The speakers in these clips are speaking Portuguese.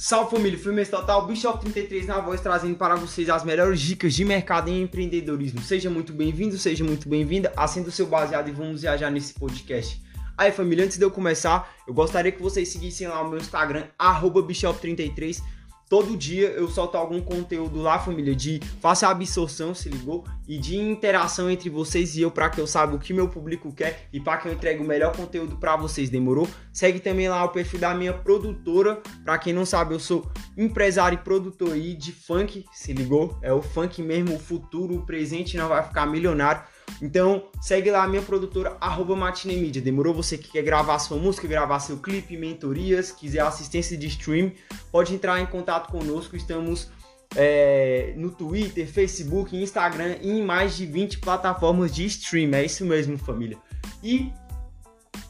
Salve família, Firmeza Total, Bishop 33 na voz, trazendo para vocês as melhores dicas de mercado em empreendedorismo. Seja muito bem-vindo, seja muito bem-vinda, acenda o seu baseado e vamos viajar nesse podcast. Aí família, antes de eu começar, eu gostaria que vocês seguissem lá o meu Instagram, Bishop33, Todo dia eu solto algum conteúdo lá, família, de fácil absorção, se ligou? E de interação entre vocês e eu para que eu saiba o que meu público quer e para que eu entregue o melhor conteúdo para vocês, demorou? Segue também lá o perfil da minha produtora. Para quem não sabe, eu sou empresário e produtor aí de funk, se ligou? É o funk mesmo, o futuro, o presente não vai ficar milionário. Então, segue lá a minha produtora, arroba. Demorou? Você que quer gravar sua música, gravar seu clipe, mentorias, quiser assistência de stream, pode entrar em contato conosco. Estamos é, no Twitter, Facebook, Instagram e em mais de 20 plataformas de stream. É isso mesmo, família. E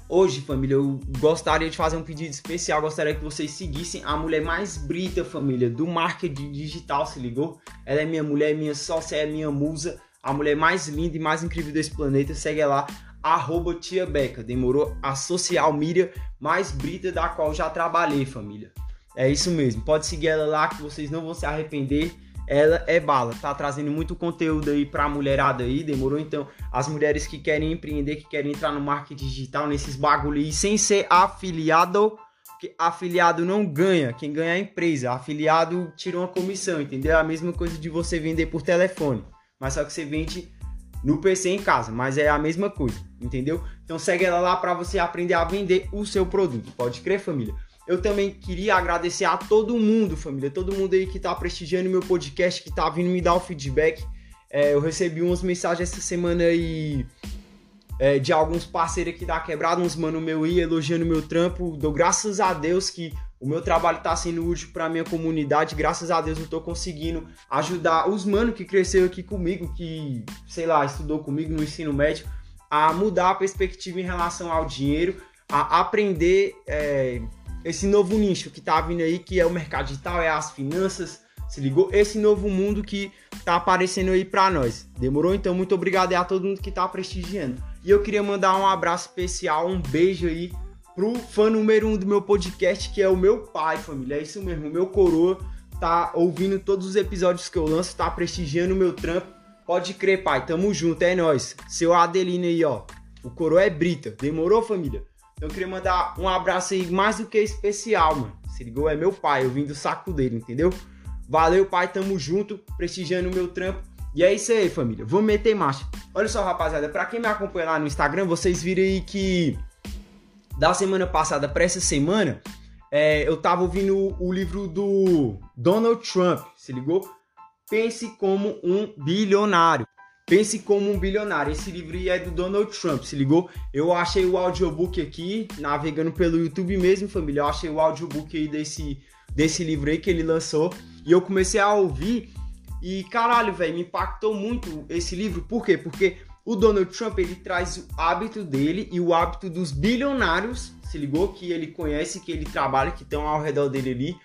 hoje, família, eu gostaria de fazer um pedido especial. Gostaria que vocês seguissem a mulher mais brita, família, do marketing digital, se ligou? Ela é minha mulher, minha sócia, é minha musa a mulher mais linda e mais incrível desse planeta. Segue lá, arroba Tia Beca. Demorou a social media mais brita da qual já trabalhei, família. É isso mesmo. Pode seguir ela lá que vocês não vão se arrepender. Ela é bala, tá trazendo muito conteúdo aí pra mulherada aí, demorou? Então, as mulheres que querem empreender, que querem entrar no marketing digital, nesses bagulho aí, sem ser afiliado, porque afiliado não ganha, quem ganha é a empresa. Afiliado tira uma comissão, entendeu? É a mesma coisa de você vender por telefone mas só que você vende no PC em casa, mas é a mesma coisa, entendeu? Então segue ela lá para você aprender a vender o seu produto. Pode crer, família. Eu também queria agradecer a todo mundo, família, todo mundo aí que tá prestigiando meu podcast, que tá vindo me dar o feedback. É, eu recebi umas mensagens essa semana aí é, de alguns parceiros aqui da quebrada, uns mano meu aí elogiando meu trampo. Dou graças a Deus que o meu trabalho está sendo útil para minha comunidade. Graças a Deus eu estou conseguindo ajudar os mano que cresceu aqui comigo, que, sei lá, estudou comigo no ensino médio, a mudar a perspectiva em relação ao dinheiro, a aprender é, esse novo nicho que está vindo aí, que é o mercado digital, é as finanças, se ligou? Esse novo mundo que está aparecendo aí para nós. Demorou? Então, muito obrigado a todo mundo que está prestigiando. E eu queria mandar um abraço especial, um beijo aí pro fã número um do meu podcast, que é o meu pai, família. É isso mesmo, o meu coroa tá ouvindo todos os episódios que eu lanço, tá prestigiando o meu trampo. Pode crer, pai, tamo junto, é nóis. Seu Adelino aí, ó. O coroa é brita. Demorou, família? Então, eu queria mandar um abraço aí mais do que especial, mano. Se ligou? É meu pai, eu vim do saco dele, entendeu? Valeu, pai, tamo junto, prestigiando o meu trampo. E é isso aí, família. Vamos meter marcha. Olha só, rapaziada, pra quem me acompanha lá no Instagram, vocês viram aí que da semana passada para essa semana, é, eu tava ouvindo o, livro do Donald Trump, se ligou? Pense como um bilionário. Pense como um bilionário. Esse livro é do Donald Trump, se ligou? Eu achei o audiobook aqui, navegando pelo YouTube mesmo, família. Eu achei o audiobook aí desse, desse livro aí que ele lançou. E eu comecei a ouvir. E caralho, velho, me impactou muito esse livro. Por quê? Porque o Donald Trump ele traz o hábito dele e o hábito dos bilionários, se ligou? Que ele conhece, que ele trabalha, que estão ao redor dele ali.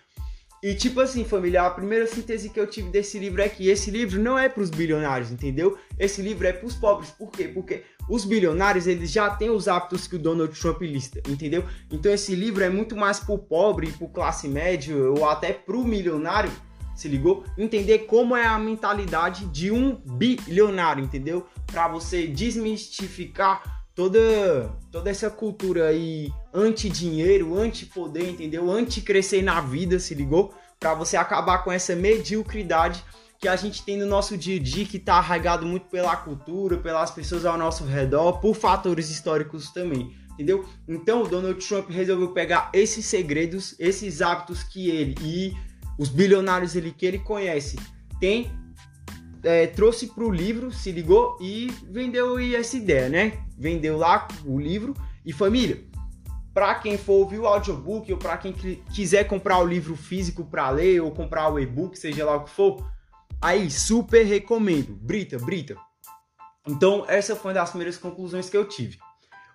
E tipo assim, família, a primeira síntese que eu tive desse livro é que esse livro não é para os bilionários, entendeu? Esse livro é para os pobres. Por quê? Porque os bilionários, eles já têm os hábitos que o Donald Trump lista, entendeu? Então esse livro é muito mais para o pobre, para classe média ou até para o milionário se ligou? Entender como é a mentalidade de um bilionário, entendeu? Para você desmistificar toda toda essa cultura aí anti-dinheiro, anti-poder, entendeu? Anti-crescer na vida, se ligou? Para você acabar com essa mediocridade que a gente tem no nosso dia a dia, que está arraigado muito pela cultura, pelas pessoas ao nosso redor, por fatores históricos também, entendeu? Então o Donald Trump resolveu pegar esses segredos, esses hábitos que ele e os bilionários ele, que ele conhece, tem é, trouxe para o livro, se ligou e vendeu essa ideia, né? Vendeu lá o livro e família. Para quem for ouvir o audiobook ou para quem quiser comprar o livro físico para ler ou comprar o e-book, seja lá o que for, aí super recomendo. Brita, Brita. Então, essa foi uma das primeiras conclusões que eu tive.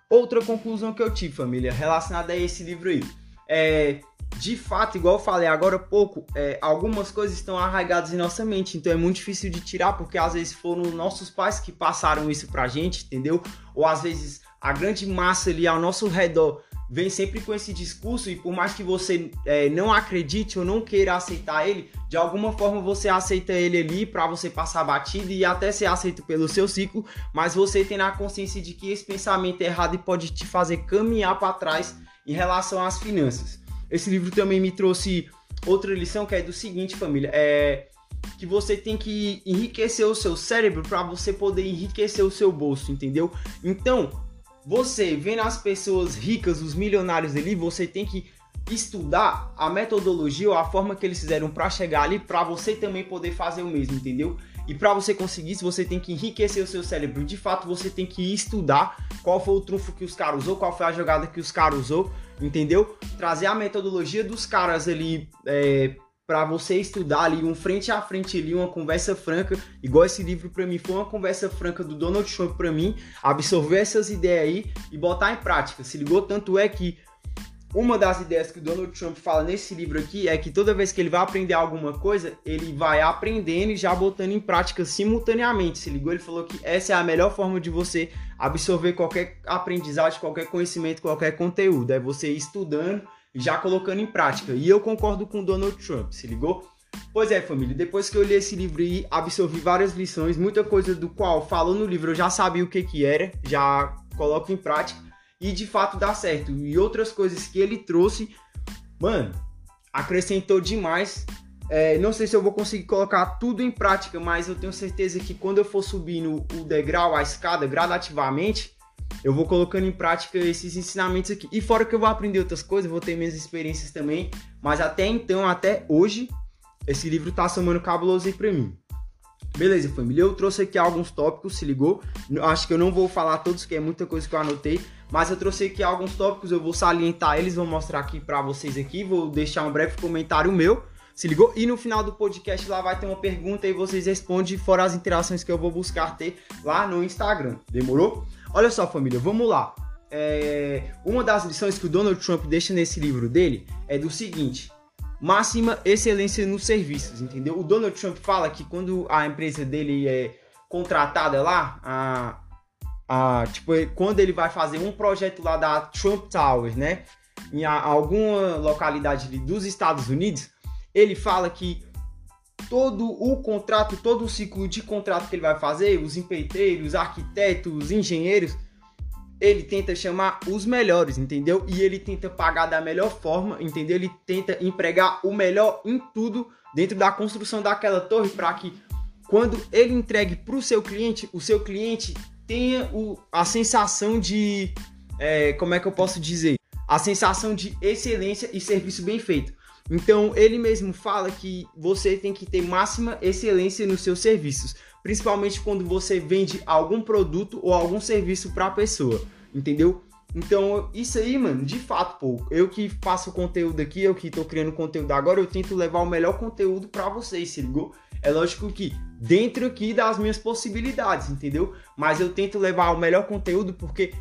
Outra conclusão que eu tive, família, relacionada a esse livro aí. É, de fato, igual eu falei agora há pouco, é, algumas coisas estão arraigadas em nossa mente, então é muito difícil de tirar, porque às vezes foram nossos pais que passaram isso pra gente, entendeu? Ou às vezes a grande massa ali ao nosso redor vem sempre com esse discurso e por mais que você é, não acredite ou não queira aceitar ele, de alguma forma você aceita ele ali para você passar batido e até ser aceito pelo seu ciclo, mas você tem a consciência de que esse pensamento é errado e pode te fazer caminhar para trás em relação às finanças. Esse livro também me trouxe outra lição que é do seguinte, família, é que você tem que enriquecer o seu cérebro para você poder enriquecer o seu bolso, entendeu? Então, você vendo as pessoas ricas, os milionários ali, você tem que estudar a metodologia ou a forma que eles fizeram para chegar ali, para você também poder fazer o mesmo, entendeu? E para você conseguir isso, você tem que enriquecer o seu cérebro. De fato, você tem que estudar qual foi o trunfo que os caras usou, qual foi a jogada que os caras usou, entendeu? Trazer a metodologia dos caras ali é, para você estudar ali um frente a frente ali, uma conversa franca, igual esse livro para mim foi uma conversa franca do Donald Trump para mim, absorver essas ideias aí e botar em prática. Se ligou tanto é que uma das ideias que o Donald Trump fala nesse livro aqui é que toda vez que ele vai aprender alguma coisa, ele vai aprendendo e já botando em prática simultaneamente. Se ligou? Ele falou que essa é a melhor forma de você absorver qualquer aprendizagem, qualquer conhecimento, qualquer conteúdo. É você estudando já colocando em prática. E eu concordo com Donald Trump, se ligou? Pois é, família, depois que eu li esse livro e absorvi várias lições, muita coisa do qual falou no livro eu já sabia o que que era, já coloco em prática e de fato dá certo. E outras coisas que ele trouxe, mano, acrescentou demais. É, não sei se eu vou conseguir colocar tudo em prática, mas eu tenho certeza que quando eu for subindo o degrau, a escada gradativamente, eu vou colocando em prática esses ensinamentos aqui. E fora que eu vou aprender outras coisas, vou ter minhas experiências também. Mas até então, até hoje, esse livro tá somando cabuloso aí pra mim. Beleza, família. Eu trouxe aqui alguns tópicos, se ligou? Acho que eu não vou falar todos, que é muita coisa que eu anotei. Mas eu trouxe aqui alguns tópicos, eu vou salientar eles, vou mostrar aqui para vocês aqui. Vou deixar um breve comentário meu, se ligou? E no final do podcast lá vai ter uma pergunta e vocês respondem, fora as interações que eu vou buscar ter lá no Instagram. Demorou? Olha só, família, vamos lá. É, uma das lições que o Donald Trump deixa nesse livro dele é do seguinte: máxima excelência nos serviços, entendeu? O Donald Trump fala que quando a empresa dele é contratada lá, a, a, tipo, quando ele vai fazer um projeto lá da Trump Towers, né, em a, alguma localidade dos Estados Unidos, ele fala que todo o contrato, todo o ciclo de contrato que ele vai fazer, os empreiteiros, arquitetos, engenheiros, ele tenta chamar os melhores, entendeu? E ele tenta pagar da melhor forma, entendeu? Ele tenta empregar o melhor em tudo dentro da construção daquela torre para que quando ele entregue para o seu cliente, o seu cliente tenha o, a sensação de, é, como é que eu posso dizer? A sensação de excelência e serviço bem feito. Então, ele mesmo fala que você tem que ter máxima excelência nos seus serviços, principalmente quando você vende algum produto ou algum serviço para a pessoa, entendeu? Então, isso aí, mano, de fato, pô, eu que faço conteúdo aqui, eu que tô criando conteúdo agora, eu tento levar o melhor conteúdo para vocês, se ligou? É lógico que dentro aqui das minhas possibilidades, entendeu? Mas eu tento levar o melhor conteúdo porque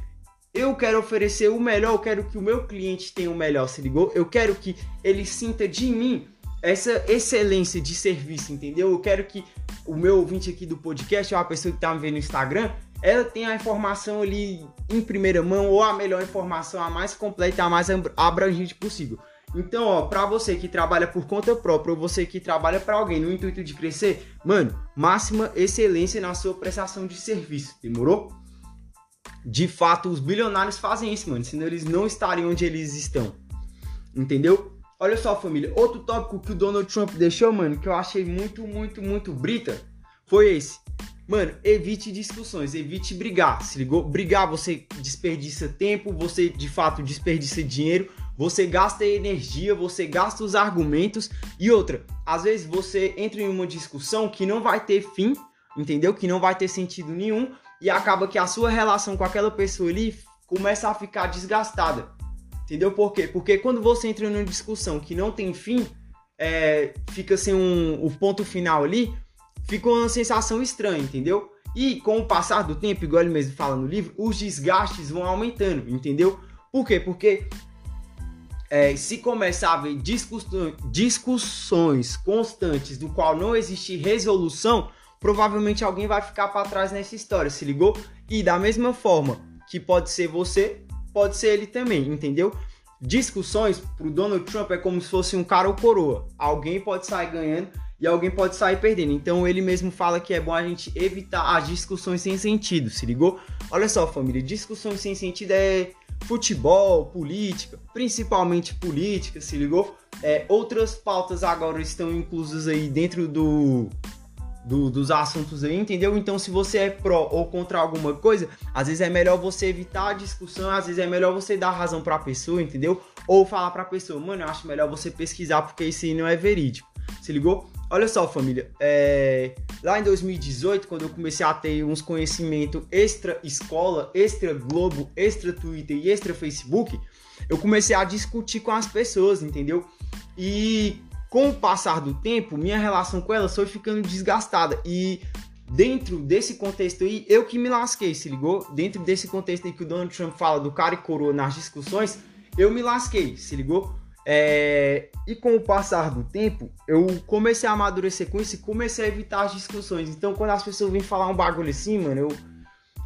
eu quero oferecer o melhor, eu quero que o meu cliente tenha o melhor, se ligou? Eu quero que ele sinta de mim essa excelência de serviço, entendeu? Eu quero que o meu ouvinte aqui do podcast, ou a pessoa que tá me vendo no Instagram, ela tenha a informação ali em primeira mão, ou a melhor informação, a mais completa, a mais abrangente possível. Então, ó, pra você que trabalha por conta própria, ou você que trabalha para alguém no intuito de crescer, mano, máxima excelência na sua prestação de serviço, demorou? de fato os bilionários fazem isso, mano, senão eles não estariam onde eles estão. Entendeu? Olha só, família, outro tópico que o Donald Trump deixou, mano, que eu achei muito, muito, muito brita, foi esse. Mano, evite discussões, evite brigar, se ligou? Brigar você desperdiça tempo, você de fato desperdiça dinheiro, você gasta energia, você gasta os argumentos e outra, às vezes você entra em uma discussão que não vai ter fim, entendeu? Que não vai ter sentido nenhum, e acaba que a sua relação com aquela pessoa ali começa a ficar desgastada. Entendeu por quê? Porque quando você entra numa discussão que não tem fim, é, fica sem um, o ponto final ali, fica uma sensação estranha, entendeu? E com o passar do tempo, igual ele mesmo fala no livro, os desgastes vão aumentando, entendeu? Por quê? Porque é, se começar a haver discussões, constantes do qual não existe resolução, provavelmente alguém vai ficar para trás nessa história, se ligou? E da mesma forma que pode ser você, pode ser ele também, entendeu? discussões pro Donald Trump é como se fosse um cara ou coroa. Alguém pode sair ganhando e alguém pode sair perdendo. Então ele mesmo fala que é bom a gente evitar as discussões sem sentido, se ligou? Olha só, família, discussões sem sentido é futebol, política, principalmente política, se ligou? É, outras pautas agora estão inclusas aí dentro do do, dos assuntos aí, entendeu? Então, se você é pró ou contra alguma coisa, às vezes é melhor você evitar a discussão, às vezes é melhor você dar razão pra pessoa, entendeu? Ou falar pra pessoa, mano, eu acho melhor você pesquisar porque isso aí não é verídico. Se ligou? Olha só, família, é... lá em 2018, quando eu comecei a ter uns conhecimentos extra escola, extra Globo, extra Twitter e extra Facebook, eu comecei a discutir com as pessoas, entendeu? E com o passar do tempo, minha relação com elas foi ficando desgastada. E dentro desse contexto aí, eu que me lasquei, se ligou? Dentro desse contexto aí que o Donald Trump fala do cara e coroa nas discussões, eu me lasquei, se ligou? É... E com o passar do tempo, eu comecei a amadurecer com isso e comecei a evitar as discussões. Então, quando as pessoas vêm falar um bagulho assim, mano, eu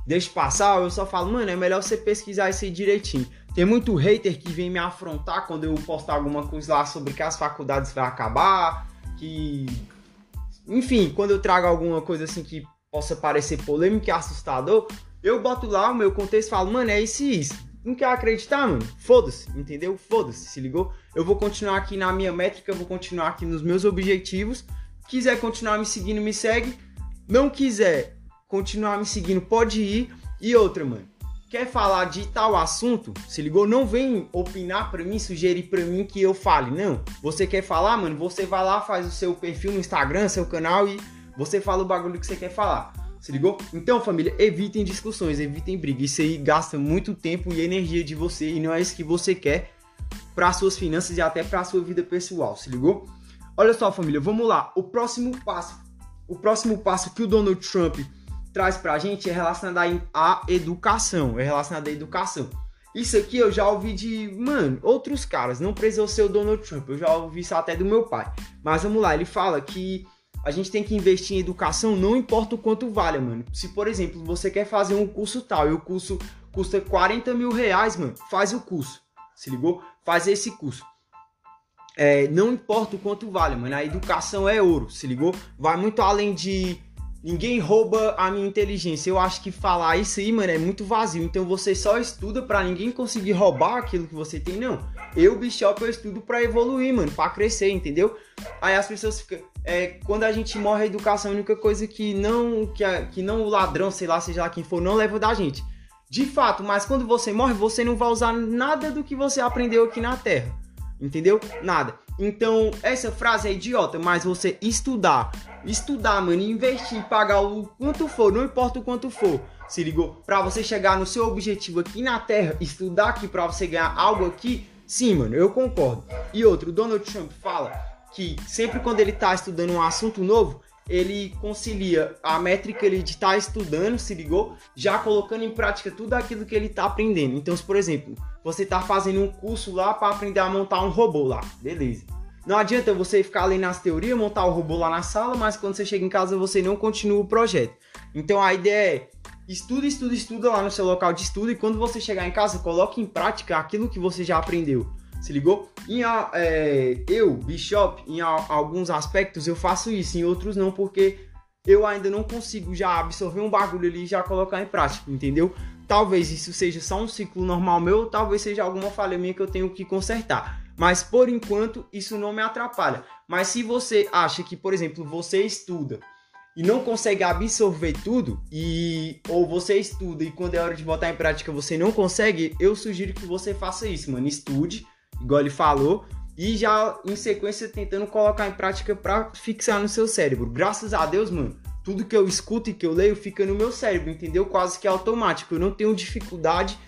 deixo passar, eu só falo, mano, é melhor você pesquisar isso aí direitinho. Tem muito hater que vem me afrontar quando eu postar alguma coisa lá sobre que as faculdades vão acabar, que. Enfim, quando eu trago alguma coisa assim que possa parecer polêmico e assustador, eu boto lá o meu contexto e falo, mano, é isso e isso. Não quer acreditar, mano? Foda-se, entendeu? Foda-se, se ligou? Eu vou continuar aqui na minha métrica, vou continuar aqui nos meus objetivos. Quiser continuar me seguindo, me segue. Não quiser continuar me seguindo, pode ir. E outra, mano quer falar de tal assunto, se ligou? Não vem opinar para mim, sugerir para mim que eu fale, não. Você quer falar, mano? Você vai lá, faz o seu perfil no Instagram, seu canal e você fala o bagulho que você quer falar. Se ligou? Então, família, evitem discussões, evitem briga. Isso aí gasta muito tempo e energia de você e não é isso que você quer para suas finanças e até para sua vida pessoal. Se ligou? Olha só, família, vamos lá. O próximo passo, o próximo passo que o Donald Trump traz pra gente é relacionado à educação, é relacionado à educação. Isso aqui eu já ouvi de, mano, outros caras, não precisou ser o Donald Trump, eu já ouvi isso até do meu pai. Mas vamos lá, ele fala que a gente tem que investir em educação, não importa o quanto vale, mano. Se, por exemplo, você quer fazer um curso tal e o curso custa 40 mil reais, mano, faz o curso. Se ligou? Faz esse curso. É, não importa o quanto vale, mano. A educação é ouro, se ligou? Vai muito além de Ninguém rouba a minha inteligência. Eu acho que falar isso aí, mano, é muito vazio. Então você só estuda para ninguém conseguir roubar aquilo que você tem, não. Eu, Bishop, eu estudo para evoluir, mano, para crescer, entendeu? Aí as pessoas ficam. É, quando a gente morre, a educação é a única coisa que não, que, a, que não o ladrão, sei lá, seja lá quem for, não leva da gente. De fato, mas quando você morre, você não vai usar nada do que você aprendeu aqui na Terra. Entendeu? Nada. Então, essa frase é idiota, mas você estudar, estudar, mano, investir, pagar o quanto for, não importa o quanto for, se ligou? Pra você chegar no seu objetivo aqui na Terra, estudar aqui pra você ganhar algo aqui, sim, mano, eu concordo. E outro, o Donald Trump fala que sempre quando ele tá estudando um assunto novo, ele concilia a métrica de estar tá estudando, se ligou? Já colocando em prática tudo aquilo que ele está aprendendo. Então, se por exemplo, você está fazendo um curso lá para aprender a montar um robô lá, beleza. Não adianta você ficar ali nas teorias, montar o robô lá na sala, mas quando você chega em casa você não continua o projeto. Então a ideia é estuda, estuda, estuda lá no seu local de estudo e quando você chegar em casa, coloque em prática aquilo que você já aprendeu. Se ligou? Em, é, eu, Bishop, em alguns aspectos eu faço isso, em outros não, porque eu ainda não consigo já absorver um bagulho ali e já colocar em prática, entendeu? Talvez isso seja só um ciclo normal meu, talvez seja alguma falha minha que eu tenho que consertar. Mas por enquanto isso não me atrapalha. Mas se você acha que, por exemplo, você estuda e não consegue absorver tudo e ou você estuda e quando é hora de botar em prática você não consegue, eu sugiro que você faça isso, mano. Estude, igual ele falou, e já em sequência tentando colocar em prática para fixar no seu cérebro. Graças a Deus, mano, tudo que eu escuto e que eu leio fica no meu cérebro, entendeu? Quase que automático. Eu não tenho dificuldade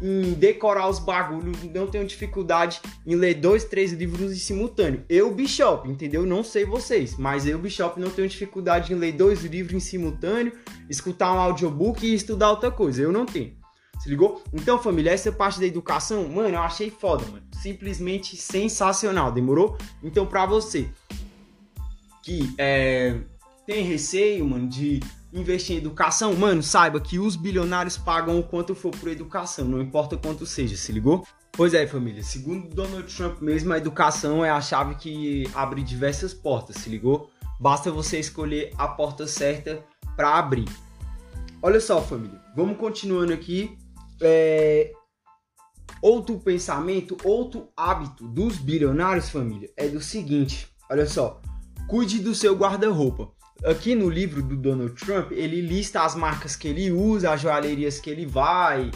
em decorar os bagulhos, não tenho dificuldade em ler dois, três livros em simultâneo. Eu, Bishop, entendeu? Não sei vocês, mas eu, Bishop, não tenho dificuldade em ler dois livros em simultâneo, escutar um audiobook e estudar outra coisa. Eu não tenho. Se ligou? Então, família, essa parte da educação, mano, eu achei foda, mano. Simplesmente sensacional, demorou? Então, pra você que é, tem receio, mano, de investir em educação, mano, saiba que os bilionários pagam o quanto for por educação, não importa quanto seja, se ligou? Pois é, família. Segundo Donald Trump mesmo, a educação é a chave que abre diversas portas, se ligou? Basta você escolher a porta certa para abrir. Olha só, família. Vamos continuando aqui. É... Outro pensamento, outro hábito dos bilionários, família, é do seguinte: olha só, cuide do seu guarda-roupa. Aqui no livro do Donald Trump, ele lista as marcas que ele usa, as joalherias que ele vai,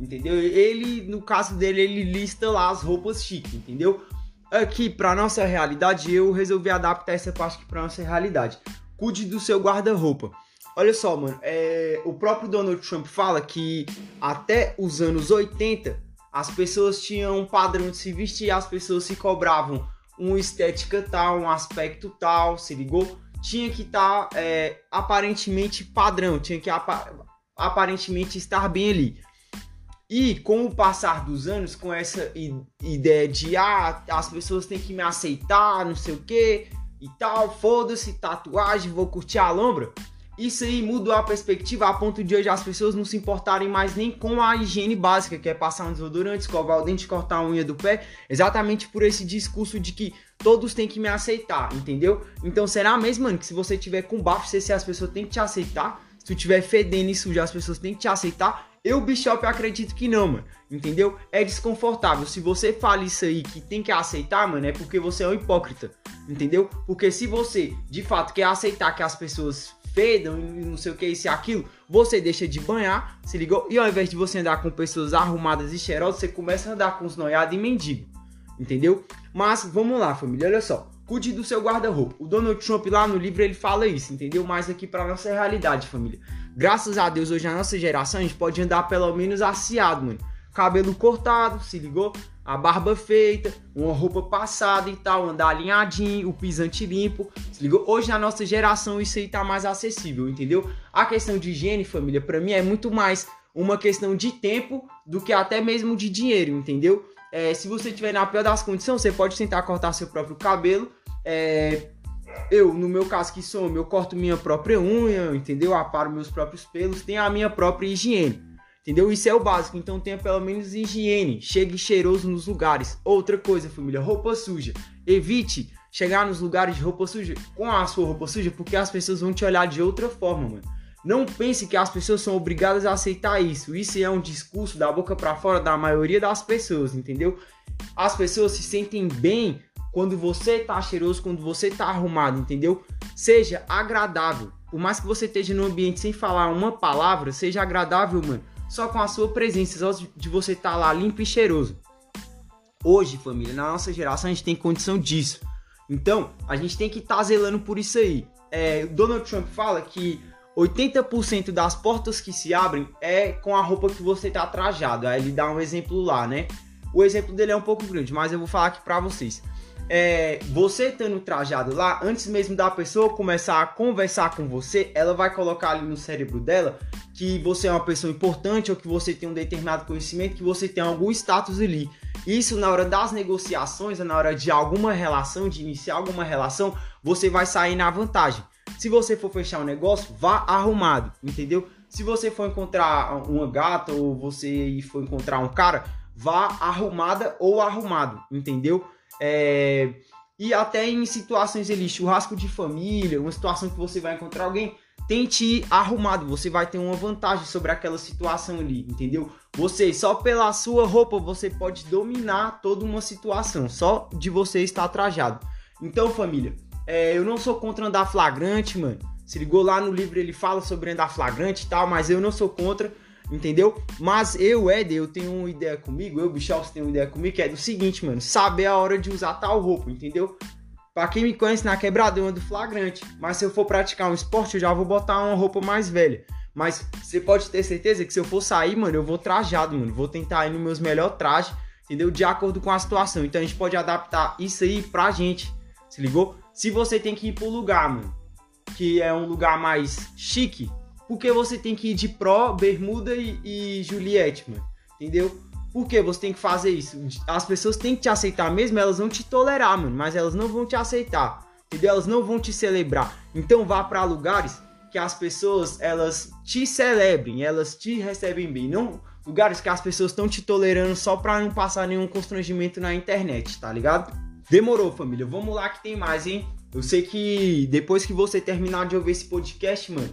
entendeu? Ele, no caso dele, ele lista lá as roupas chiques, entendeu? Aqui, para nossa realidade, eu resolvi adaptar essa parte aqui para nossa realidade. Cuide do seu guarda-roupa. Olha só, mano, é... o próprio Donald Trump fala que até os anos 80 as pessoas tinham um padrão de se vestir, as pessoas se cobravam uma estética tal, um aspecto tal, se ligou? Tinha que estar tá, é, aparentemente padrão, tinha que aparentemente estar bem ali. E com o passar dos anos, com essa ideia de ah, as pessoas têm que me aceitar, não sei o que e tal, foda-se, tatuagem, vou curtir a lombra isso aí mudou a perspectiva a ponto de hoje as pessoas não se importarem mais nem com a higiene básica, que é passar um desodorante, escovar o dente, cortar a unha do pé, exatamente por esse discurso de que todos têm que me aceitar, entendeu? Então será mesmo, mano, que se você tiver com bafo, se as pessoas têm que te aceitar? Se tu tiver fedendo e sujo, as pessoas têm que te aceitar? Eu, Bishop, acredito que não, mano. Entendeu? É desconfortável. Se você fala isso aí que tem que aceitar, mano, é porque você é um hipócrita. Entendeu? Porque se você, de fato, quer aceitar que as pessoas fedam e não sei o que, isso e aquilo, você deixa de banhar, se ligou? E ao invés de você andar com pessoas arrumadas e cheirosas, você começa a andar com os noiados e mendigo, entendeu? Mas vamos lá, família, olha só. Cuide do seu guarda-roupa. O Donald Trump lá no livro ele fala isso, entendeu? Mas aqui para nossa realidade, família. Graças a Deus, hoje a nossa geração a gente pode andar pelo menos aciado, mano. Cabelo cortado, se ligou? a barba feita, uma roupa passada e tal, andar alinhadinho, o pisante limpo. Se ligou? Hoje na nossa geração isso aí tá mais acessível, entendeu? A questão de higiene, família, para mim é muito mais uma questão de tempo do que até mesmo de dinheiro, entendeu? É, se você tiver na pior das condições, você pode tentar cortar seu próprio cabelo. É, eu, no meu caso que sou, eu corto minha própria unha, entendeu? Aparo meus próprios pelos, tenho a minha própria higiene. Entendeu? Isso é o básico. Então tenha pelo menos higiene. Chegue cheiroso nos lugares. Outra coisa, família, roupa suja. Evite chegar nos lugares de roupa suja com a sua roupa suja, porque as pessoas vão te olhar de outra forma, mano. Não pense que as pessoas são obrigadas a aceitar isso. Isso é um discurso da boca para fora da maioria das pessoas, entendeu? As pessoas se sentem bem quando você tá cheiroso, quando você tá arrumado, entendeu? Seja agradável. Por mais que você esteja no ambiente sem falar uma palavra, seja agradável, mano só com a sua presença, só de você estar tá lá limpo e cheiroso. Hoje, família, na nossa geração a gente tem condição disso. Então, a gente tem que estar tá zelando por isso aí. É, Donald Trump fala que 80% das portas que se abrem é com a roupa que você está trajado. Aí ele dá um exemplo lá, né? O exemplo dele é um pouco grande, mas eu vou falar aqui para vocês é, você estando trajado lá, antes mesmo da pessoa começar a conversar com você, ela vai colocar ali no cérebro dela que você é uma pessoa importante ou que você tem um determinado conhecimento, que você tem algum status ali. Isso na hora das negociações, na hora de alguma relação, de iniciar alguma relação, você vai sair na vantagem. Se você for fechar um negócio, vá arrumado, entendeu? Se você for encontrar uma gata ou você for encontrar um cara, vá arrumada ou arrumado, entendeu? É, e até em situações ali, churrasco de família, uma situação que você vai encontrar alguém, tente ir arrumado, você vai ter uma vantagem sobre aquela situação ali, entendeu? Você, só pela sua roupa, você pode dominar toda uma situação, só de você estar trajado. Então, família, é, eu não sou contra andar flagrante, mano. Se ligou lá no livro, ele fala sobre andar flagrante e tal, mas eu não sou contra entendeu? Mas eu, Eder, eu tenho uma ideia comigo, eu, Bichals, tenho uma ideia comigo, que é do seguinte, mano, saber a hora de usar tal roupa, entendeu? Pra quem me conhece na quebrada, eu ando flagrante, mas se eu for praticar um esporte, eu já vou botar uma roupa mais velha. Mas você pode ter certeza que se eu for sair, mano, eu vou trajado, mano, vou tentar ir nos meus melhores trajes, entendeu? De acordo com a situação. Então a gente pode adaptar isso aí pra gente, se ligou? Se você tem que ir pro lugar, mano, que é um lugar mais chique, porque você tem que ir de Pro, Bermuda e, e Juliette, mano. Entendeu? Por que você tem que fazer isso? As pessoas têm que te aceitar mesmo, elas vão te tolerar, mano, mas elas não vão te aceitar. Entendeu? Elas não vão te celebrar. Então vá para lugares que as pessoas elas te celebrem, elas te recebem bem, não lugares que as pessoas estão te tolerando só para não passar nenhum constrangimento na internet, tá ligado? Demorou, família. Vamos lá que tem mais, hein? Eu sei que depois que você terminar de ouvir esse podcast, mano,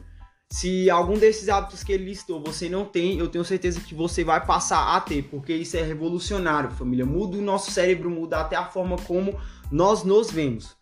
se algum desses hábitos que ele listou você não tem, eu tenho certeza que você vai passar a ter, porque isso é revolucionário, família. Muda o nosso cérebro, muda até a forma como nós nos vemos.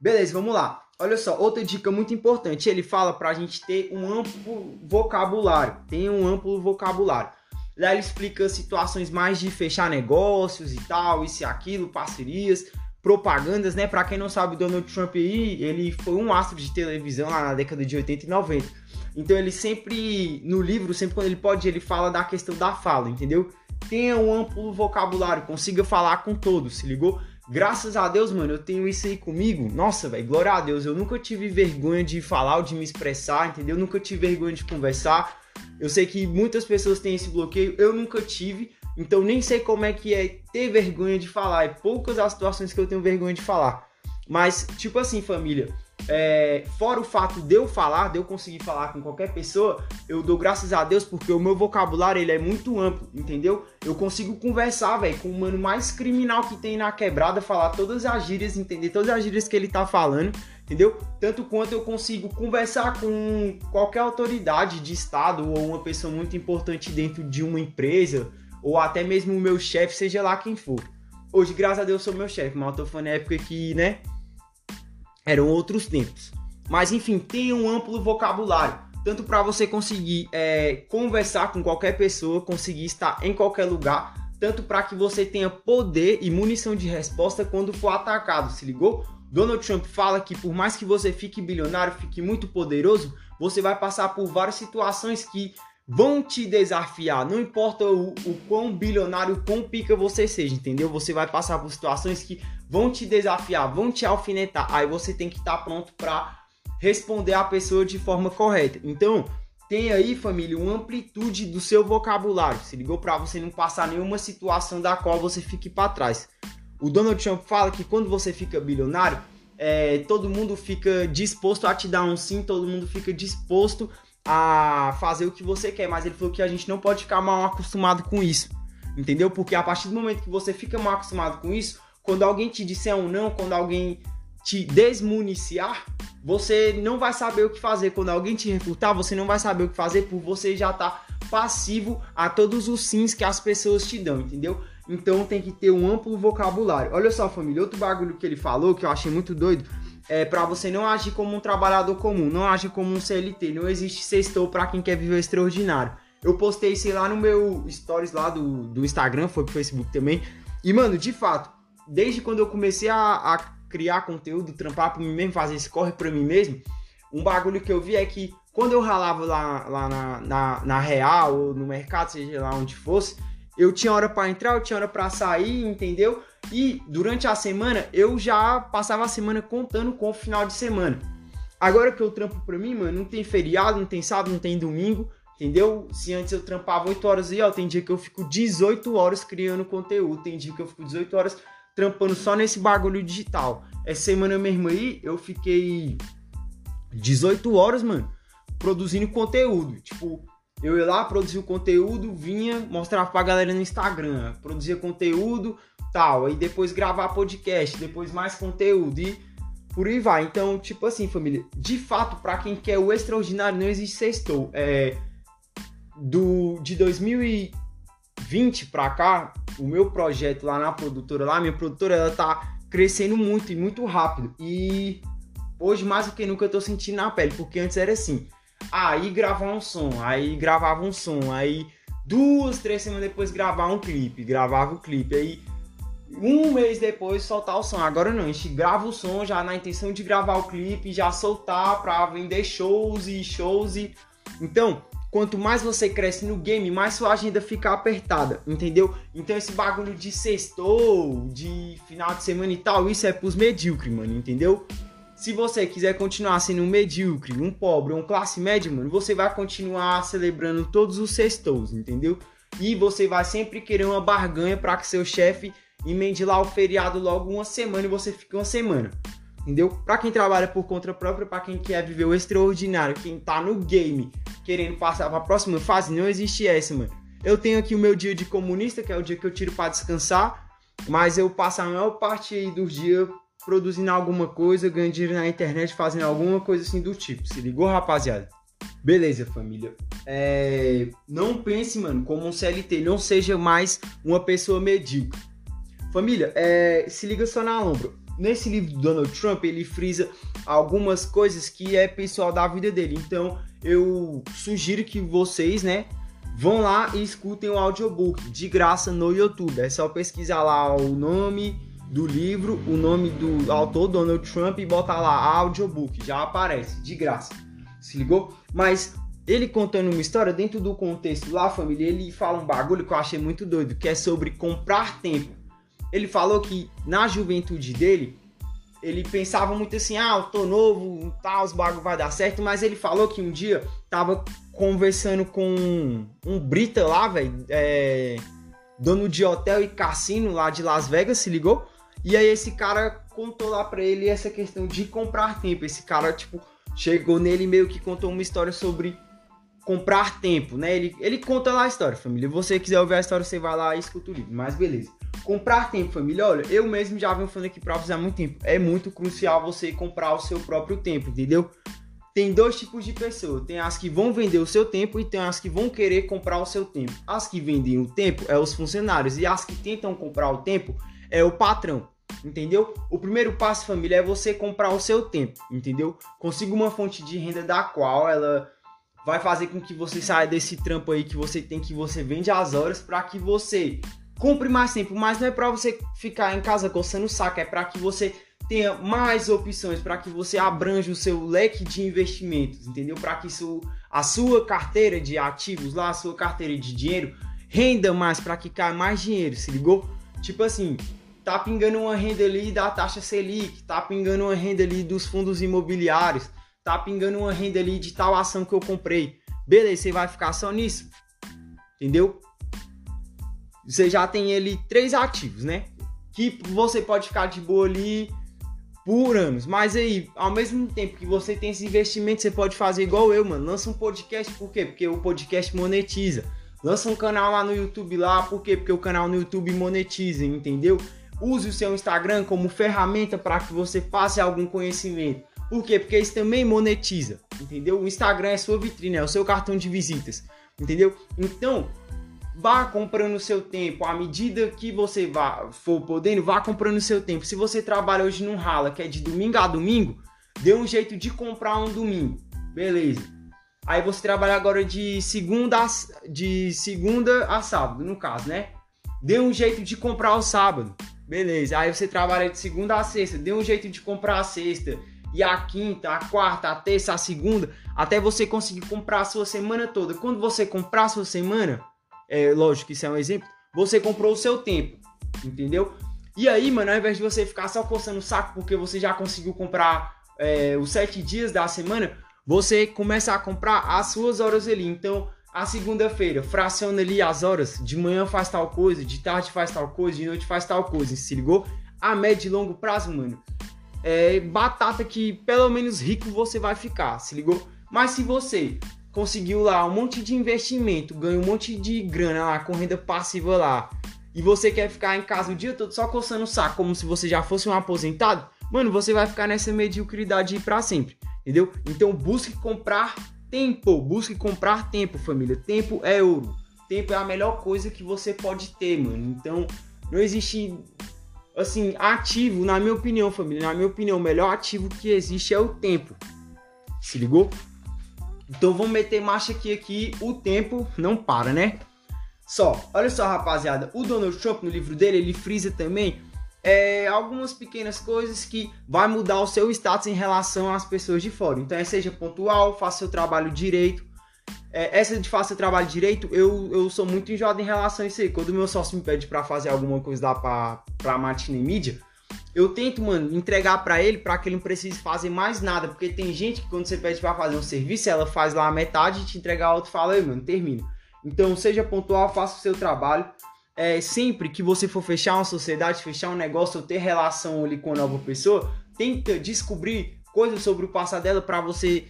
Beleza, vamos lá. Olha só, outra dica muito importante. Ele fala pra gente ter um amplo vocabulário. Tem um amplo vocabulário. Lá ele explica situações mais de fechar negócios e tal, isso e aquilo, parcerias, propagandas, né? Pra quem não sabe, Donald Trump aí, ele foi um astro de televisão lá na década de 80 e 90 então ele sempre, no livro, sempre quando ele pode, ele fala da questão da fala, entendeu? Tenha um amplo vocabulário, consiga falar com todos, se ligou? Graças a Deus, mano, eu tenho isso aí comigo. Nossa, velho, glória a Deus. Eu nunca tive vergonha de falar ou de me expressar, entendeu? Eu nunca tive vergonha de conversar. Eu sei que muitas pessoas têm esse bloqueio, eu nunca tive. Então nem sei como é que é ter vergonha de falar. É poucas as situações que eu tenho vergonha de falar. Mas, tipo assim, família, é, fora o fato de eu falar, de eu conseguir falar com qualquer pessoa, eu dou graças a Deus porque o meu vocabulário ele é muito amplo, entendeu? Eu consigo conversar, velho, com o mano mais criminal que tem na quebrada, falar todas as gírias, entender todas as gírias que ele tá falando, entendeu? Tanto quanto eu consigo conversar com qualquer autoridade de estado ou uma pessoa muito importante dentro de uma empresa, ou até mesmo o meu chefe, seja lá quem for. Hoje, graças a Deus, sou meu chefe, mas eu tô falando época que, né? Eram outros tempos. Mas enfim, tenha um amplo vocabulário, tanto para você conseguir é, conversar com qualquer pessoa, conseguir estar em qualquer lugar, tanto para que você tenha poder e munição de resposta quando for atacado. Se ligou? Donald Trump fala que por mais que você fique bilionário, fique muito poderoso, você vai passar por várias situações que vão te desafiar. Não importa o, o quão bilionário, o quão pica você seja, entendeu? Você vai passar por situações que vão te desafiar, vão te alfinetar. Aí você tem que estar pronto para responder a pessoa de forma correta. Então, tem aí, família, uma amplitude do seu vocabulário. Se ligou para você não passar nenhuma situação da qual você fique para trás. O Donald Trump fala que quando você fica bilionário, é, todo mundo fica disposto a te dar um sim, todo mundo fica disposto a fazer o que você quer, mas ele falou que a gente não pode ficar mal acostumado com isso, entendeu? Porque a partir do momento que você fica mal acostumado com isso, quando alguém te disser um não, quando alguém te desmuniciar, você não vai saber o que fazer. Quando alguém te refutar, você não vai saber o que fazer por você já tá passivo a todos os sims que as pessoas te dão, entendeu? Então tem que ter um amplo vocabulário. Olha só, família, outro bagulho que ele falou que eu achei muito doido é para você não agir como um trabalhador comum, não agir como um CLT. Não existe sextou para quem quer viver extraordinário. Eu postei, sei lá, no meu stories lá do, do Instagram, foi pro Facebook também. E, mano, de fato, desde quando eu comecei a, a criar conteúdo, trampar pra mim mesmo, fazer esse corre pra mim mesmo, um bagulho que eu vi é que quando eu ralava lá, lá na, na, na Real ou no mercado, seja lá onde fosse, eu tinha hora para entrar, eu tinha hora para sair, entendeu? E durante a semana eu já passava a semana contando com o final de semana. Agora que eu trampo pra mim, mano, não tem feriado, não tem sábado, não tem domingo, entendeu? Se antes eu trampava 8 horas aí, ó, tem dia que eu fico 18 horas criando conteúdo, tem dia que eu fico 18 horas trampando só nesse bagulho digital. Essa semana mesmo aí, eu fiquei 18 horas, mano, produzindo conteúdo. Tipo, eu ia lá, produzia o conteúdo, vinha, mostrava pra galera no Instagram, produzia conteúdo, tal. Aí depois gravar podcast, depois mais conteúdo e por aí vai. Então, tipo assim, família, de fato, para quem quer o extraordinário, não existe sextou. É, do, de 2020 pra cá, o meu projeto lá na produtora, lá, minha produtora, ela tá crescendo muito e muito rápido. E hoje, mais do que nunca, eu tô sentindo na pele, porque antes era assim. Aí gravar um som, aí gravava um som, aí duas, três semanas depois gravar um clipe, gravava o clipe, aí um mês depois soltar o som. Agora não, a gente grava o som já na intenção de gravar o clipe, já soltar pra vender shows e shows e. Então, quanto mais você cresce no game, mais sua agenda fica apertada, entendeu? Então esse bagulho de sextou, de final de semana e tal, isso é pros medíocres, mano, entendeu? Se você quiser continuar sendo um medíocre, um pobre, um classe média, mano, você vai continuar celebrando todos os sextos, entendeu? E você vai sempre querer uma barganha para que seu chefe emende lá o feriado logo uma semana e você fica uma semana. Entendeu? Para quem trabalha por conta própria, para quem quer viver o extraordinário, quem tá no game querendo passar para a próxima fase, não existe essa, mano. Eu tenho aqui o meu dia de comunista, que é o dia que eu tiro para descansar, mas eu passo a maior parte dos dias produzindo alguma coisa, ganhando dinheiro na internet, fazendo alguma coisa assim do tipo. Se ligou, rapaziada? Beleza, família. É... Não pense, mano, como um CLT. Não seja mais uma pessoa medíocre. Família, é... se liga só na lombra. Nesse livro do Donald Trump, ele frisa algumas coisas que é pessoal da vida dele. Então, eu sugiro que vocês, né, vão lá e escutem o audiobook de graça no YouTube. É só pesquisar lá o nome do livro, o nome do autor, Donald Trump, e botar lá audiobook. Já aparece, de graça. Se ligou? Mas ele contando uma história dentro do contexto lá, família, ele fala um bagulho que eu achei muito doido, que é sobre comprar tempo. Ele falou que na juventude dele, ele pensava muito assim, ah, eu tô novo, tal, os bagulho vai dar certo, mas ele falou que um dia tava conversando com um Brita lá, velho, é, dono de hotel e cassino lá de Las Vegas, se ligou? E aí esse cara contou lá pra ele essa questão de comprar tempo. Esse cara, tipo, chegou nele meio que contou uma história sobre comprar tempo, né? Ele, ele conta lá a história, família. Se você quiser ouvir a história, você vai lá e escuta o livro. Mas beleza. Comprar tempo, família. Olha, eu mesmo já venho falando aqui pra vocês há muito tempo. É muito crucial você comprar o seu próprio tempo, entendeu? Tem dois tipos de pessoas. Tem as que vão vender o seu tempo e tem as que vão querer comprar o seu tempo. As que vendem o tempo é os funcionários e as que tentam comprar o tempo é o patrão. Entendeu? O primeiro passo, família, é você comprar o seu tempo, entendeu? Consiga uma fonte de renda da qual ela vai fazer com que você saia desse trampo aí que você tem que você vende as horas para que você compre mais tempo, mas não é para você ficar em casa coçando o saco, é para que você tenha mais opções, para que você abranja o seu leque de investimentos, entendeu? Para que isso, a sua carteira de ativos lá, a sua carteira de dinheiro renda mais, para que caia mais dinheiro, se ligou? Tipo assim, tá pingando uma renda ali da taxa Selic, tá pingando uma renda ali dos fundos imobiliários, tá pingando uma renda ali de tal ação que eu comprei. Beleza, você vai ficar só nisso. Entendeu? Você já tem ali três ativos, né? Que você pode ficar de boa ali por anos. Mas aí, ao mesmo tempo que você tem esse investimento, você pode fazer igual eu, mano. Lança um podcast, por quê? Porque o podcast monetiza. Lança um canal lá no YouTube lá, por quê? Porque o canal no YouTube monetiza, entendeu? Use o seu Instagram como ferramenta para que você passe algum conhecimento. Por quê? Porque isso também monetiza, entendeu? O Instagram é sua vitrine, é o seu cartão de visitas, entendeu? Então, vá comprando o seu tempo. À medida que você vá, for podendo, vá comprando o seu tempo. Se você trabalha hoje num rala que é de domingo a domingo, dê um jeito de comprar um domingo. Beleza. Aí você trabalha agora de segunda a, de segunda a sábado, no caso, né? Dê um jeito de comprar o sábado. Beleza. Aí você trabalha de segunda a sexta, dê um jeito de comprar a sexta. E a quinta, a quarta, a terça, a segunda, até você conseguir comprar a sua semana toda. Quando você comprar a sua semana, é lógico que isso é um exemplo, você comprou o seu tempo, entendeu? E aí, mano, ao invés de você ficar só coçando o saco porque você já conseguiu comprar é, os sete dias da semana, você começa a comprar as suas horas ali. Então, a segunda-feira, fraciona ali as horas, de manhã faz tal coisa, de tarde faz tal coisa, de noite faz tal coisa, se ligou? A médio e longo prazo, mano, é batata que pelo menos rico você vai ficar, se ligou? Mas se você conseguiu lá um monte de investimento, ganha um monte de grana lá com renda passiva lá, e você quer ficar em casa o dia todo só coçando o saco, como se você já fosse um aposentado, mano, você vai ficar nessa mediocridade para sempre, entendeu? Então busque comprar Tempo, busque comprar tempo, família. Tempo é ouro. Tempo é a melhor coisa que você pode ter, mano. Então, não existe assim, ativo, na minha opinião, família, na minha opinião, o melhor ativo que existe é o tempo. Se ligou? Então vamos meter marcha aqui aqui, o tempo não para, né? Só, olha só, rapaziada, o Donald Trump no livro dele, ele frisa também é, algumas pequenas coisas que vai mudar o seu status em relação às pessoas de fora. Então, é, seja pontual, faça seu trabalho direito. É, essa de faça seu trabalho direito, eu, eu sou muito enjoado em relação a isso aí. Quando meu sócio me pede para fazer alguma coisa lá pra, pra Martin Media, eu tento, mano, entregar para ele para que ele não precise fazer mais nada. Porque tem gente que quando você pede para fazer um serviço, ela faz lá a metade te entregar a outra e fala, ei, mano, termina. Então, seja pontual, faça o seu trabalho é, sempre que você for fechar uma sociedade, fechar um negócio ou ter relação ali com a nova pessoa, tenta descobrir coisas sobre o passado dela para você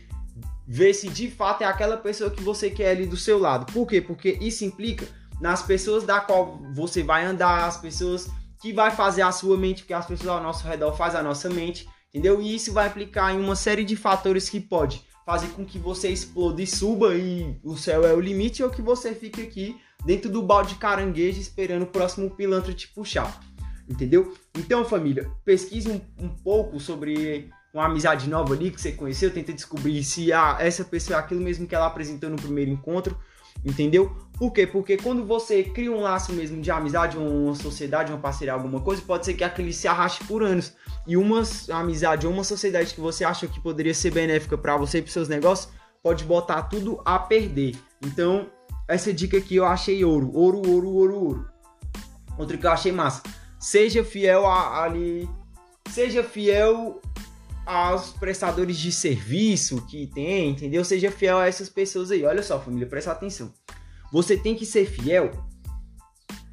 ver se de fato é aquela pessoa que você quer ali do seu lado. Por quê? Porque isso implica nas pessoas da qual você vai andar, as pessoas que vai fazer a sua mente, porque as pessoas ao nosso redor fazem a nossa mente, entendeu? E isso vai implicar em uma série de fatores que pode fazer com que você exploda e suba e o céu é o limite ou que você fique aqui dentro do balde de caranguejo esperando o próximo pilantra te puxar. Entendeu? Então, família, pesquise um, um pouco sobre uma amizade nova ali que você conheceu, tenta descobrir se a, essa pessoa é aquilo mesmo que ela apresentou no primeiro encontro, entendeu? Por quê? Porque quando você cria um laço mesmo de amizade, uma sociedade, uma parceria, alguma coisa, pode ser que aquele se arraste por anos. E uma amizade ou uma sociedade que você acha que poderia ser benéfica para você e para seus negócios, pode botar tudo a perder. Então, essa dica aqui eu achei ouro. Ouro, ouro, ouro, ouro. Outra que eu achei massa. Seja fiel a, ali. Seja fiel aos prestadores de serviço que tem, entendeu? Seja fiel a essas pessoas aí. Olha só, família, presta atenção. Você tem que ser fiel.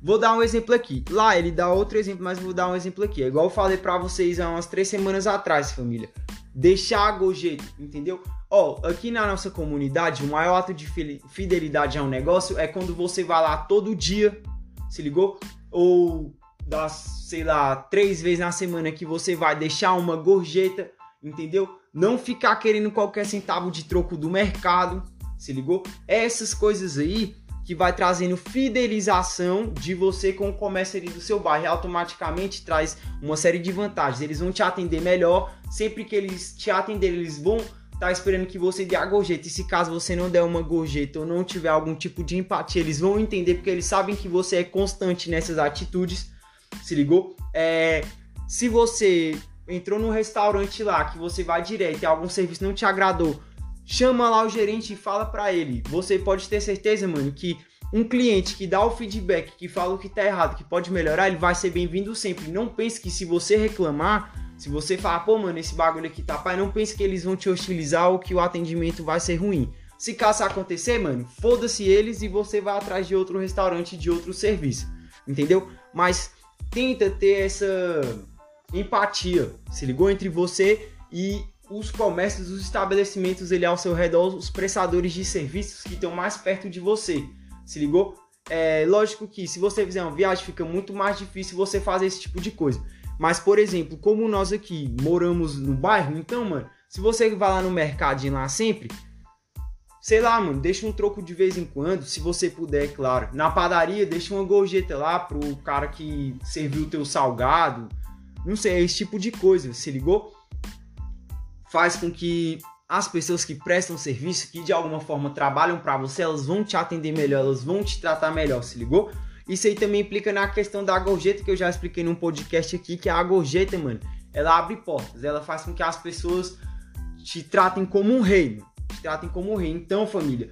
Vou dar um exemplo aqui. Lá ele dá outro exemplo, mas vou dar um exemplo aqui. É igual eu falei para vocês há umas três semanas atrás, família. Deixar a gojeito, entendeu? Ó, oh, aqui na nossa comunidade, o maior ato de fidelidade a um negócio é quando você vai lá todo dia, se ligou? Ou das, sei lá, três vezes na semana que você vai deixar uma gorjeta, entendeu? Não ficar querendo qualquer centavo de troco do mercado, se ligou? Essas coisas aí que vai trazendo fidelização de você com o comércio ali do seu bairro e automaticamente traz uma série de vantagens. Eles vão te atender melhor, sempre que eles te atenderem, eles vão tá esperando que você dê a gorjeta. E se caso você não der uma gorjeta ou não tiver algum tipo de empatia, eles vão entender porque eles sabem que você é constante nessas atitudes. Se ligou? É, se você entrou num restaurante lá que você vai direto e algum serviço não te agradou, chama lá o gerente e fala para ele. Você pode ter certeza, mano, que um cliente que dá o feedback, que fala o que tá errado, que pode melhorar, ele vai ser bem-vindo sempre. Não pense que se você reclamar, se você falar, pô, mano, esse bagulho aqui tá pai, não pense que eles vão te hostilizar ou que o atendimento vai ser ruim. Se caso acontecer, mano, foda-se eles e você vai atrás de outro restaurante, de outro serviço. Entendeu? Mas tenta ter essa empatia, se ligou? Entre você e os comércios, os estabelecimentos ali ao seu redor, os prestadores de serviços que estão mais perto de você. Se ligou? É lógico que se você fizer uma viagem, fica muito mais difícil você fazer esse tipo de coisa. Mas, por exemplo, como nós aqui moramos no bairro, então, mano, se você vai lá no mercadinho lá sempre, sei lá, mano, deixa um troco de vez em quando, se você puder, claro. Na padaria, deixa uma gorjeta lá pro cara que serviu o teu salgado. Não sei, é esse tipo de coisa, se ligou? Faz com que as pessoas que prestam serviço, que de alguma forma trabalham para você, elas vão te atender melhor, elas vão te tratar melhor, se ligou? Isso aí também implica na questão da gorjeta que eu já expliquei num podcast aqui, que a gorjeta, mano, ela abre portas, ela faz com que as pessoas te tratem como um rei, te tratem como um rei. Então, família,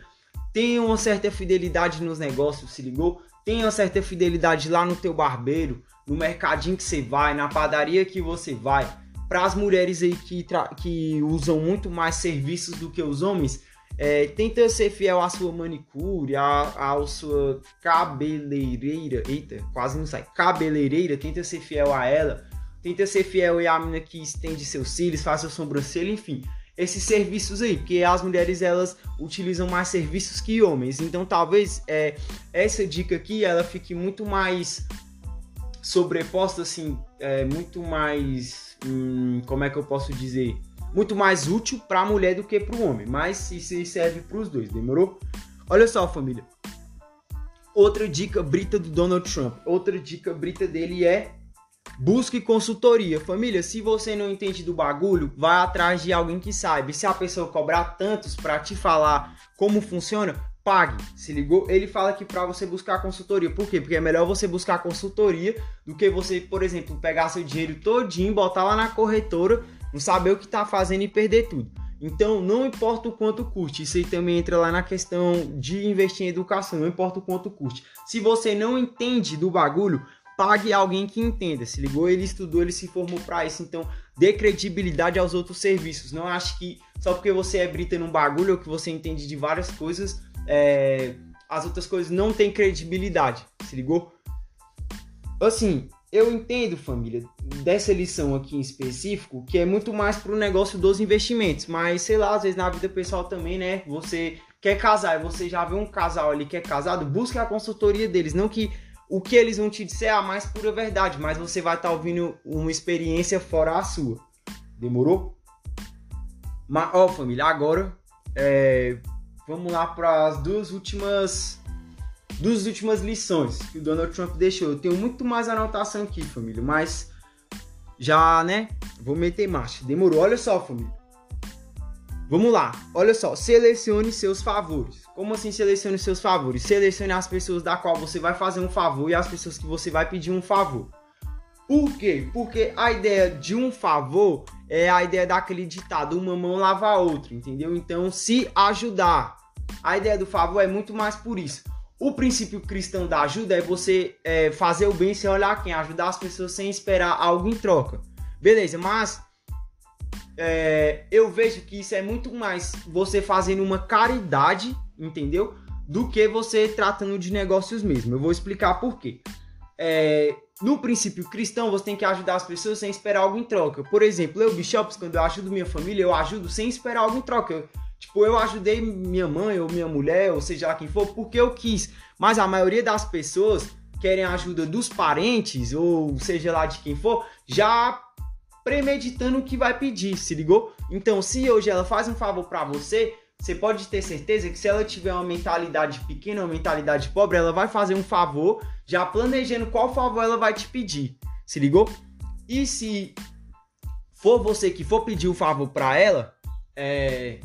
tenha uma certa fidelidade nos negócios, se ligou? Tenha uma certa fidelidade lá no teu barbeiro, no mercadinho que você vai, na padaria que você vai. Para as mulheres aí que, que usam muito mais serviços do que os homens, é, tenta ser fiel à sua manicure, à, à sua cabeleireira. Eita, quase não sai. Cabeleireira, tenta ser fiel a ela. Tenta ser fiel à menina que estende seus cílios, faz sua sobrancelha, enfim. Esses serviços aí, porque as mulheres elas utilizam mais serviços que homens. Então talvez é, essa dica aqui ela fique muito mais sobreposta, assim, é, muito mais. Hum, como é que eu posso dizer? muito mais útil para a mulher do que para o homem, mas isso serve para os dois, demorou? Olha só, família. Outra dica brita do Donald Trump. Outra dica brita dele é busque consultoria. Família, se você não entende do bagulho, vai atrás de alguém que saiba. se a pessoa cobrar tantos para te falar como funciona, pague. Se ligou? Ele fala que para você buscar consultoria. Por quê? Porque é melhor você buscar consultoria do que você, por exemplo, pegar seu dinheiro todinho, botar lá na corretora não saber o que está fazendo e perder tudo. Então, não importa o quanto custe, isso aí também entra lá na questão de investir em educação, não importa o quanto custe. Se você não entende do bagulho, pague alguém que entenda. Se ligou, ele estudou, ele se formou para isso. Então, dê credibilidade aos outros serviços. Não acho que só porque você é brita num bagulho ou que você entende de várias coisas, é... as outras coisas não têm credibilidade. Se ligou? assim, eu entendo, família, dessa lição aqui em específico, que é muito mais pro negócio dos investimentos, mas sei lá, às vezes na vida pessoal também, né? Você quer casar e você já vê um casal ali que é casado, busque a consultoria deles, não que o que eles vão te dizer é a mais pura verdade, mas você vai estar tá ouvindo uma experiência fora a sua. Demorou? Mas, ó, família, agora é, vamos lá para as duas últimas duas últimas lições que o Donald Trump deixou. Eu tenho muito mais anotação aqui, família, mas já, né? Vou meter marcha. Demorou. Olha só, família. Vamos lá. Olha só. Selecione seus favores. Como assim selecione seus favores? Selecione as pessoas da qual você vai fazer um favor e as pessoas que você vai pedir um favor. Por quê? Porque a ideia de um favor é a ideia daquele ditado, uma mão lava a outra, entendeu? Então, se ajudar. A ideia do favor é muito mais por isso. O princípio cristão da ajuda é você é, fazer o bem sem olhar quem, ajudar as pessoas sem esperar algo em troca. Beleza, mas é, eu vejo que isso é muito mais você fazendo uma caridade, entendeu? Do que você tratando de negócios mesmo. Eu vou explicar por quê. É, no princípio cristão, você tem que ajudar as pessoas sem esperar algo em troca. Por exemplo, eu, Bishops, quando eu ajudo minha família, eu ajudo sem esperar algo em troca. Eu, Tipo, eu ajudei minha mãe ou minha mulher, ou seja lá quem for, porque eu quis. Mas a maioria das pessoas querem a ajuda dos parentes, ou seja lá de quem for, já premeditando o que vai pedir, se ligou? Então, se hoje ela faz um favor para você, você pode ter certeza que se ela tiver uma mentalidade pequena, uma mentalidade pobre, ela vai fazer um favor, já planejando qual favor ela vai te pedir. Se ligou? E se for você que for pedir o um favor para ela, é,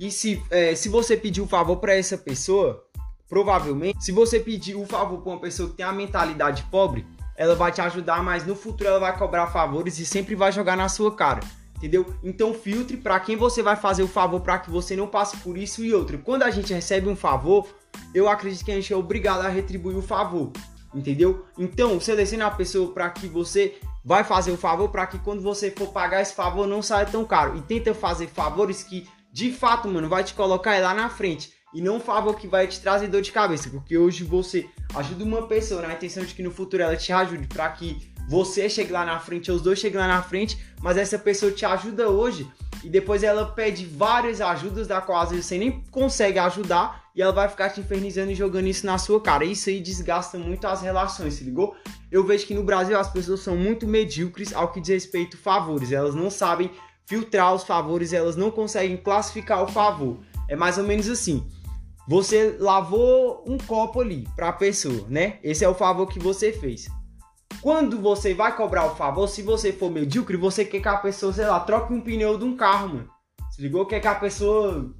e se, é, se você pedir o um favor para essa pessoa, provavelmente, se você pedir o um favor para uma pessoa que tem a mentalidade pobre, ela vai te ajudar, mas no futuro ela vai cobrar favores e sempre vai jogar na sua cara. Entendeu? Então filtre para quem você vai fazer o favor para que você não passe por isso e outro. Quando a gente recebe um favor, eu acredito que a gente é obrigado a retribuir o favor. Entendeu? Então, selecione a pessoa para que você vai fazer o favor para que quando você for pagar esse favor não saia tão caro. E tenta fazer favores que de fato, mano, vai te colocar lá na frente. E não um favor que vai te trazer dor de cabeça. Porque hoje você ajuda uma pessoa na intenção de que no futuro ela te ajude para que você chegue lá na frente, os dois cheguem lá na frente, mas essa pessoa te ajuda hoje e depois ela pede várias ajudas da qual às vezes você nem consegue ajudar e ela vai ficar te infernizando e jogando isso na sua cara. Isso aí desgasta muito as relações, se ligou? Eu vejo que no Brasil as pessoas são muito medíocres ao que diz respeito a favores, elas não sabem filtrar os favores, elas não conseguem classificar o favor. É mais ou menos assim. Você lavou um copo ali para a pessoa, né? Esse é o favor que você fez. Quando você vai cobrar o favor, se você for medíocre, você quer que a pessoa, sei lá, troque um pneu de um carro, mano. Se ligou? Quer que a pessoa,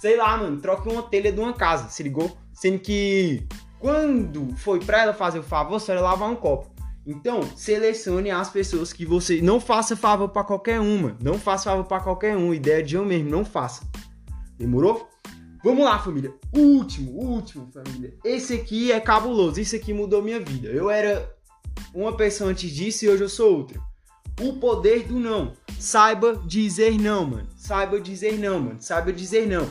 sei lá, mano, troque uma telha de uma casa. Se ligou? Sendo que quando foi para ela fazer o favor, só ela lavar um copo. Então, selecione as pessoas que você não faça favor para qualquer uma, não faça favor para qualquer um, ideia de eu mesmo, não faça. Demorou? Vamos lá, família. Último, último, família. Esse aqui é cabuloso, isso aqui mudou minha vida. Eu era uma pessoa antes disso e hoje eu sou outra. O poder do não. Saiba dizer não, mano. Saiba dizer não, mano. Saiba dizer não.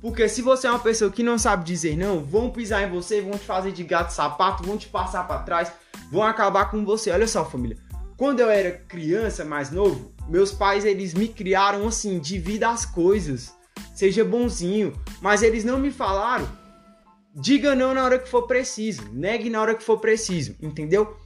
Porque se você é uma pessoa que não sabe dizer não, vão pisar em você, vão te fazer de gato sapato, vão te passar para trás vão acabar com você. Olha só, família. Quando eu era criança, mais novo, meus pais eles me criaram assim, divida as coisas, seja bonzinho, mas eles não me falaram diga não na hora que for preciso, negue na hora que for preciso, entendeu?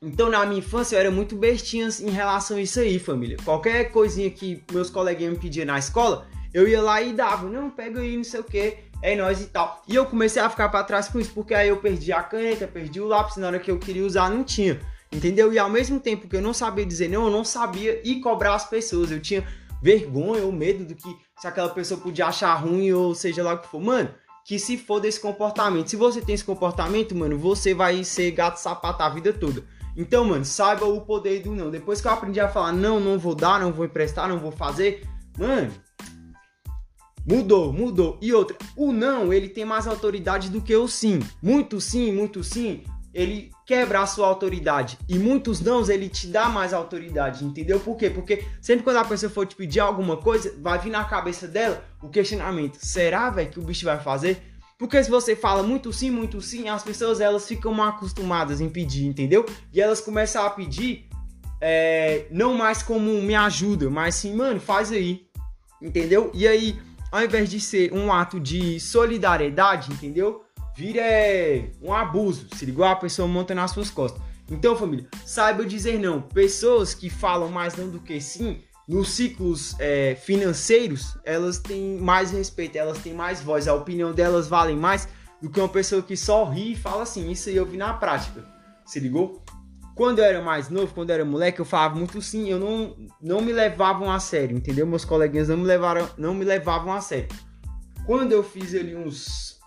Então na minha infância eu era muito bestinha em relação a isso aí, família. Qualquer coisinha que meus coleguinhas me pediam na escola, eu ia lá e dava, não, pega aí, não sei o que é nós e tal. E eu comecei a ficar para trás com isso, porque aí eu perdi a caneta, perdi o lápis, na hora que eu queria usar não tinha. Entendeu? E ao mesmo tempo que eu não sabia dizer não, eu não sabia ir cobrar as pessoas. Eu tinha vergonha ou medo do que se aquela pessoa podia achar ruim ou seja lá o que for. Mano, que se for desse comportamento. Se você tem esse comportamento, mano, você vai ser gato sapato a vida toda. Então, mano, saiba o poder do não. Depois que eu aprendi a falar não, não vou dar, não vou emprestar, não vou fazer, mano, Mudou, mudou. E outra, o não, ele tem mais autoridade do que o sim. Muito sim, muito sim, ele quebra a sua autoridade. E muitos nãos, ele te dá mais autoridade, entendeu? Por quê? Porque sempre quando a pessoa for te pedir alguma coisa, vai vir na cabeça dela o questionamento: será, velho, que o bicho vai fazer? Porque se você fala muito sim, muito sim, as pessoas elas ficam acostumadas em pedir, entendeu? E elas começam a pedir é, não mais como me ajuda, mas sim, mano, faz aí, entendeu? E aí, ao invés de ser um ato de solidariedade, entendeu? Vira é, um abuso, se ligou? A pessoa monta nas suas costas. Então, família, saiba dizer não. Pessoas que falam mais não do que sim, nos ciclos é, financeiros, elas têm mais respeito, elas têm mais voz, a opinião delas vale mais do que uma pessoa que só ri e fala assim. Isso aí eu vi na prática, se ligou? Quando eu era mais novo, quando eu era moleque, eu falava muito sim, eu não, não me levavam a sério, entendeu? Meus coleguinhas não me, levaram, não me levavam a sério. Quando eu fiz ali uns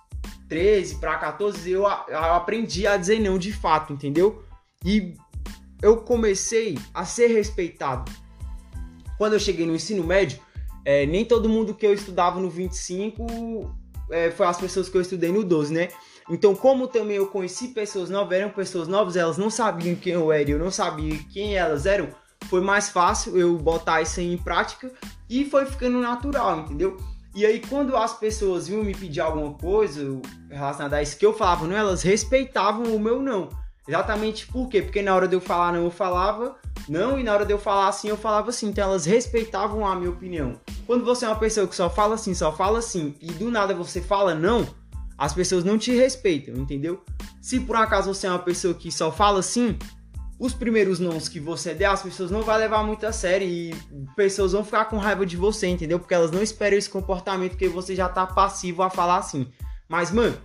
13 para 14, eu, eu aprendi a dizer não de fato, entendeu? E eu comecei a ser respeitado quando eu cheguei no ensino médio, é, nem todo mundo que eu estudava no 25 é, foi as pessoas que eu estudei no 12, né? Então, como também eu conheci pessoas novas, eram pessoas novas, elas não sabiam quem eu era, eu não sabia quem elas eram, foi mais fácil eu botar isso em prática e foi ficando natural, entendeu? E aí, quando as pessoas vinham me pedir alguma coisa relacionada a isso que eu falava não, elas respeitavam o meu não. Exatamente por quê? Porque na hora de eu falar não, eu falava não, e na hora de eu falar assim, eu falava assim. Então elas respeitavam a minha opinião. Quando você é uma pessoa que só fala assim, só fala assim, e do nada você fala não, as pessoas não te respeitam, entendeu? Se por acaso você é uma pessoa que só fala assim, os primeiros nãos que você der, as pessoas não vão levar muito a sério e pessoas vão ficar com raiva de você, entendeu? Porque elas não esperam esse comportamento que você já tá passivo a falar assim. Mas, mano,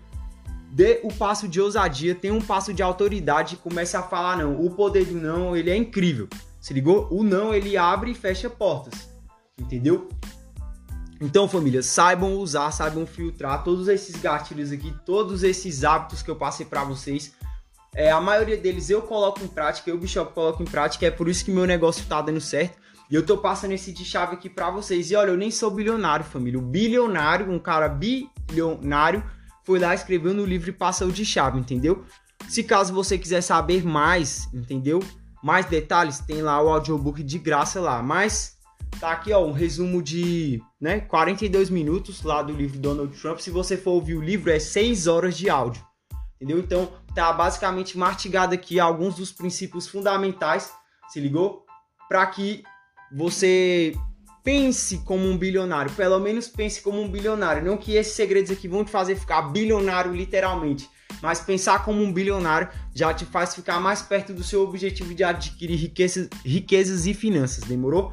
dê o passo de ousadia, tenha um passo de autoridade e comece a falar não. O poder do não, ele é incrível. Se ligou? O não, ele abre e fecha portas. Entendeu? Então, família, saibam usar, saibam filtrar todos esses gatilhos aqui, todos esses hábitos que eu passei para vocês. É, a maioria deles eu coloco em prática, eu, Bishop, coloco em prática, é por isso que meu negócio tá dando certo. E eu tô passando esse de chave aqui para vocês. E olha, eu nem sou bilionário, família. O bilionário, um cara bilionário, foi lá, escreveu no livro e passou de chave, entendeu? Se caso você quiser saber mais, entendeu? Mais detalhes, tem lá o audiobook de graça lá. Mas tá aqui, ó, um resumo de, né, 42 minutos lá do livro Donald Trump. Se você for ouvir o livro, é 6 horas de áudio. Entendeu? Então, tá basicamente mastigado aqui alguns dos princípios fundamentais, se ligou? Para que você pense como um bilionário, pelo menos pense como um bilionário, não que esses segredos aqui vão te fazer ficar bilionário literalmente, mas pensar como um bilionário já te faz ficar mais perto do seu objetivo de adquirir riquezas, riquezas e finanças, demorou?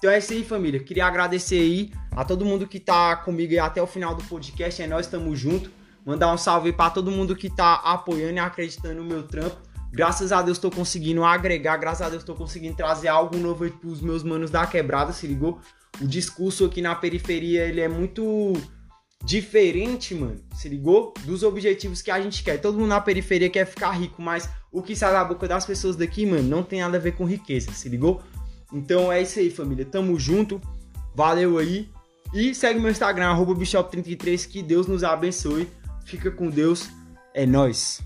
Então é isso aí, família. Queria agradecer aí a todo mundo que tá comigo aí até o final do podcast. É nós estamos junto. Mandar um salve para todo mundo que tá apoiando e acreditando no meu trampo. Graças a Deus estou conseguindo agregar, graças a Deus estou conseguindo trazer algo novo para os meus manos da quebrada, se ligou? O discurso aqui na periferia, ele é muito diferente, mano, se ligou? Dos objetivos que a gente quer. Todo mundo na periferia quer ficar rico, mas o que sai da boca das pessoas daqui, mano, não tem nada a ver com riqueza, se ligou? Então é isso aí, família. Tamo junto. Valeu aí. E segue meu Instagram, bichop33. Que Deus nos abençoe. Fica com Deus. É nós.